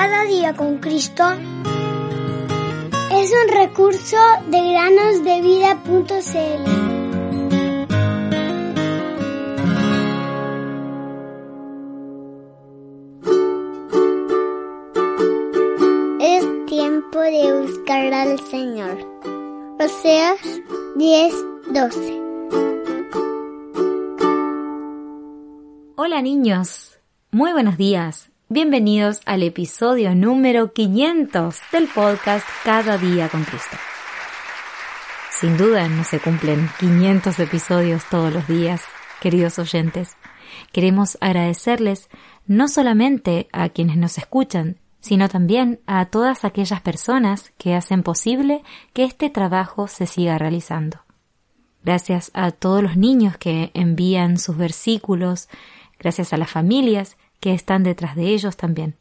Cada día con Cristo es un recurso de granosdevida.cl. Es tiempo de buscar al Señor. Oseas 10, 12. Hola niños, muy buenos días. Bienvenidos al episodio número 500 del podcast Cada día con Cristo. Sin duda no se cumplen 500 episodios todos los días, queridos oyentes. Queremos agradecerles no solamente a quienes nos escuchan, sino también a todas aquellas personas que hacen posible que este trabajo se siga realizando. Gracias a todos los niños que envían sus versículos, gracias a las familias que están detrás de ellos también.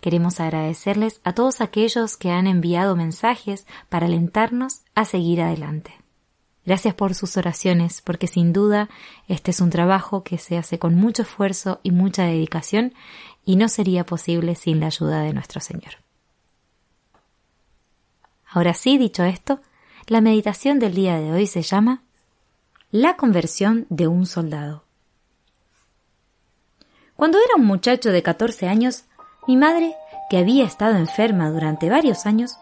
Queremos agradecerles a todos aquellos que han enviado mensajes para alentarnos a seguir adelante. Gracias por sus oraciones, porque sin duda este es un trabajo que se hace con mucho esfuerzo y mucha dedicación y no sería posible sin la ayuda de nuestro Señor. Ahora sí, dicho esto, la meditación del día de hoy se llama La conversión de un soldado. Cuando era un muchacho de 14 años, mi madre, que había estado enferma durante varios años,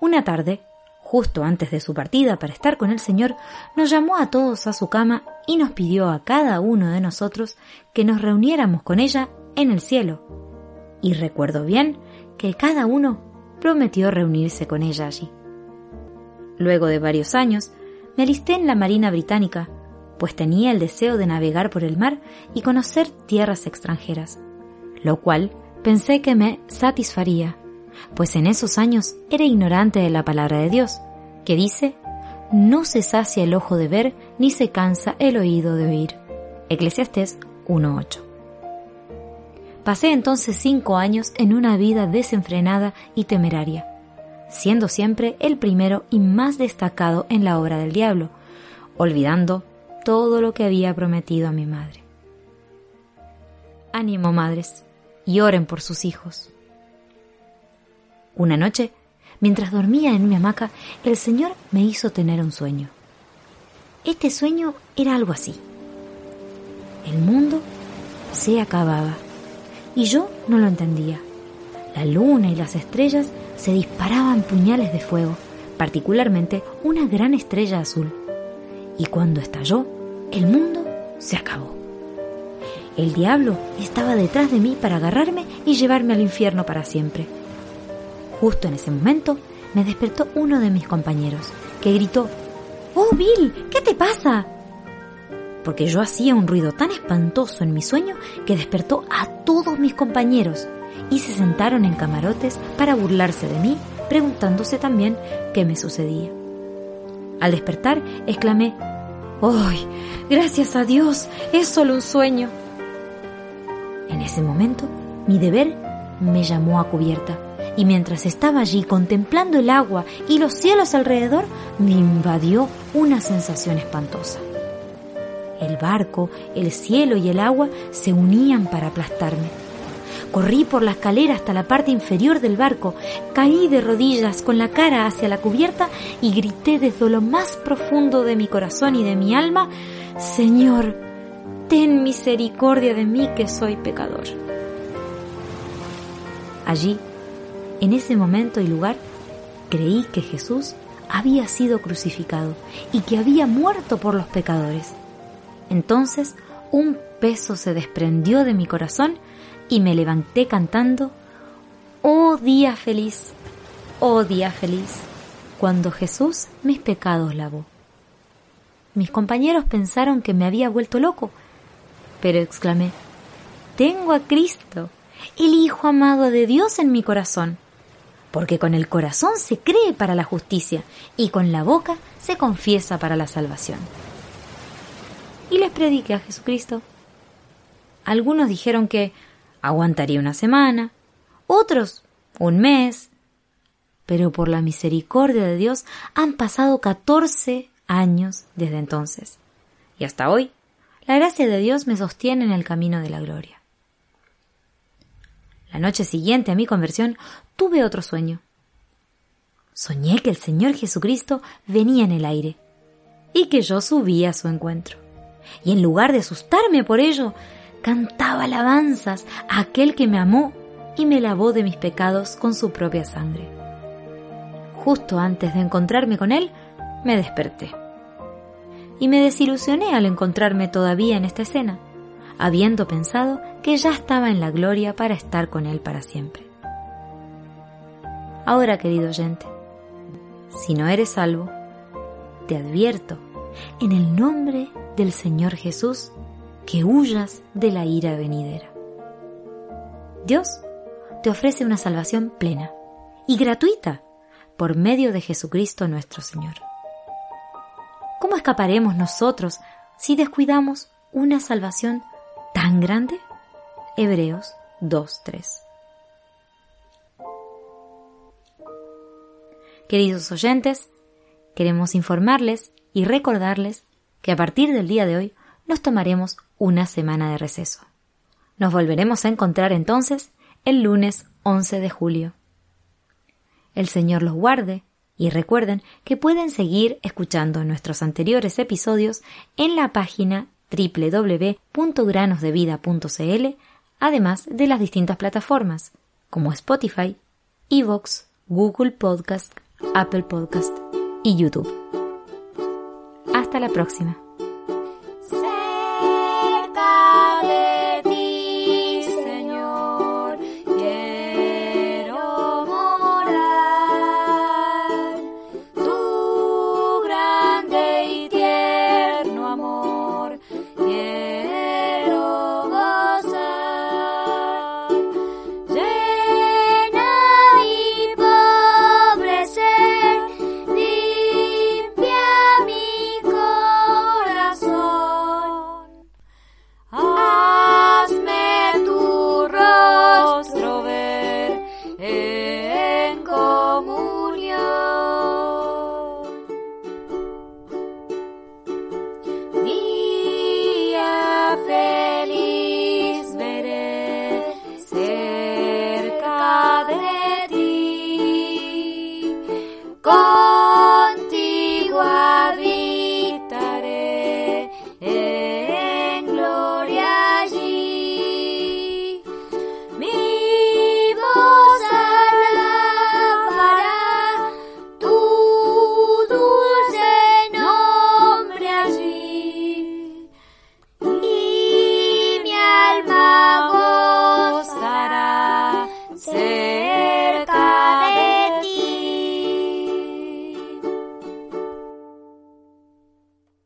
una tarde, justo antes de su partida para estar con el Señor, nos llamó a todos a su cama y nos pidió a cada uno de nosotros que nos reuniéramos con ella en el cielo. Y recuerdo bien que cada uno prometió reunirse con ella allí. Luego de varios años, me alisté en la Marina Británica pues tenía el deseo de navegar por el mar y conocer tierras extranjeras, lo cual pensé que me satisfaría, pues en esos años era ignorante de la palabra de Dios, que dice, no se sacia el ojo de ver ni se cansa el oído de oír. Eclesiastés 1.8. Pasé entonces cinco años en una vida desenfrenada y temeraria, siendo siempre el primero y más destacado en la obra del diablo, olvidando todo lo que había prometido a mi madre. Ánimo, madres, y oren por sus hijos. Una noche, mientras dormía en mi hamaca, el Señor me hizo tener un sueño. Este sueño era algo así. El mundo se acababa y yo no lo entendía. La luna y las estrellas se disparaban puñales de fuego, particularmente una gran estrella azul. Y cuando estalló, el mundo se acabó. El diablo estaba detrás de mí para agarrarme y llevarme al infierno para siempre. Justo en ese momento me despertó uno de mis compañeros, que gritó, ¡Oh, Bill! ¿Qué te pasa? Porque yo hacía un ruido tan espantoso en mi sueño que despertó a todos mis compañeros y se sentaron en camarotes para burlarse de mí, preguntándose también qué me sucedía. Al despertar, exclamé, ¡Ay! Gracias a Dios, es solo un sueño. En ese momento, mi deber me llamó a cubierta, y mientras estaba allí contemplando el agua y los cielos alrededor, me invadió una sensación espantosa. El barco, el cielo y el agua se unían para aplastarme. Corrí por la escalera hasta la parte inferior del barco, caí de rodillas con la cara hacia la cubierta y grité desde lo más profundo de mi corazón y de mi alma, Señor, ten misericordia de mí que soy pecador. Allí, en ese momento y lugar, creí que Jesús había sido crucificado y que había muerto por los pecadores. Entonces un peso se desprendió de mi corazón y me levanté cantando, Oh día feliz, oh día feliz, cuando Jesús mis pecados lavó. Mis compañeros pensaron que me había vuelto loco, pero exclamé, Tengo a Cristo, el Hijo amado de Dios en mi corazón, porque con el corazón se cree para la justicia y con la boca se confiesa para la salvación. Y les prediqué a Jesucristo. Algunos dijeron que aguantaría una semana, otros un mes, pero por la misericordia de Dios han pasado 14 años desde entonces. Y hasta hoy, la gracia de Dios me sostiene en el camino de la gloria. La noche siguiente a mi conversión tuve otro sueño. Soñé que el Señor Jesucristo venía en el aire y que yo subía a su encuentro. Y en lugar de asustarme por ello, cantaba alabanzas a aquel que me amó y me lavó de mis pecados con su propia sangre. Justo antes de encontrarme con Él, me desperté. Y me desilusioné al encontrarme todavía en esta escena, habiendo pensado que ya estaba en la gloria para estar con Él para siempre. Ahora, querido oyente, si no eres salvo, te advierto, en el nombre del Señor Jesús, que huyas de la ira venidera. Dios te ofrece una salvación plena y gratuita por medio de Jesucristo nuestro Señor. ¿Cómo escaparemos nosotros si descuidamos una salvación tan grande? Hebreos 2.3. Queridos oyentes, queremos informarles y recordarles que a partir del día de hoy nos tomaremos una semana de receso. Nos volveremos a encontrar entonces el lunes 11 de julio. El Señor los guarde y recuerden que pueden seguir escuchando nuestros anteriores episodios en la página www.granosdevida.cl, además de las distintas plataformas como Spotify, Evox, Google Podcast, Apple Podcast y YouTube. Hasta la próxima.